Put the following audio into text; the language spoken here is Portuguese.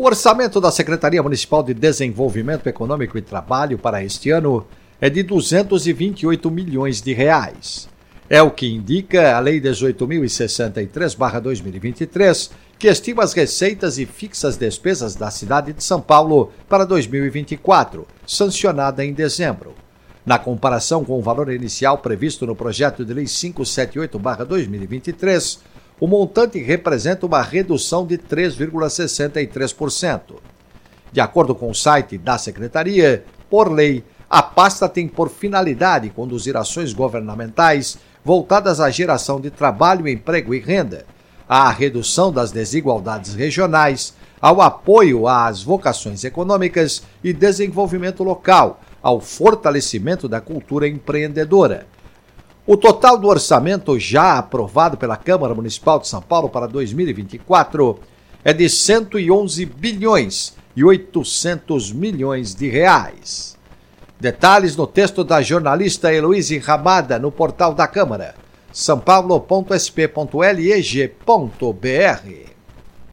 O orçamento da Secretaria Municipal de Desenvolvimento Econômico e Trabalho para este ano é de 228 milhões de reais. É o que indica a Lei 18.063-2023, que estima as receitas e fixas despesas da cidade de São Paulo para 2024, sancionada em dezembro. Na comparação com o valor inicial previsto no projeto de Lei 578-2023, o montante representa uma redução de 3,63%. De acordo com o site da Secretaria, por lei, a pasta tem por finalidade conduzir ações governamentais voltadas à geração de trabalho, emprego e renda, à redução das desigualdades regionais, ao apoio às vocações econômicas e desenvolvimento local, ao fortalecimento da cultura empreendedora o total do orçamento já aprovado pela Câmara Municipal de São Paulo para 2024 é de 111 bilhões e 800 milhões de reais. Detalhes no texto da jornalista Heloíse Ramada no portal da Câmara, sãopaulo.sp.leg.br.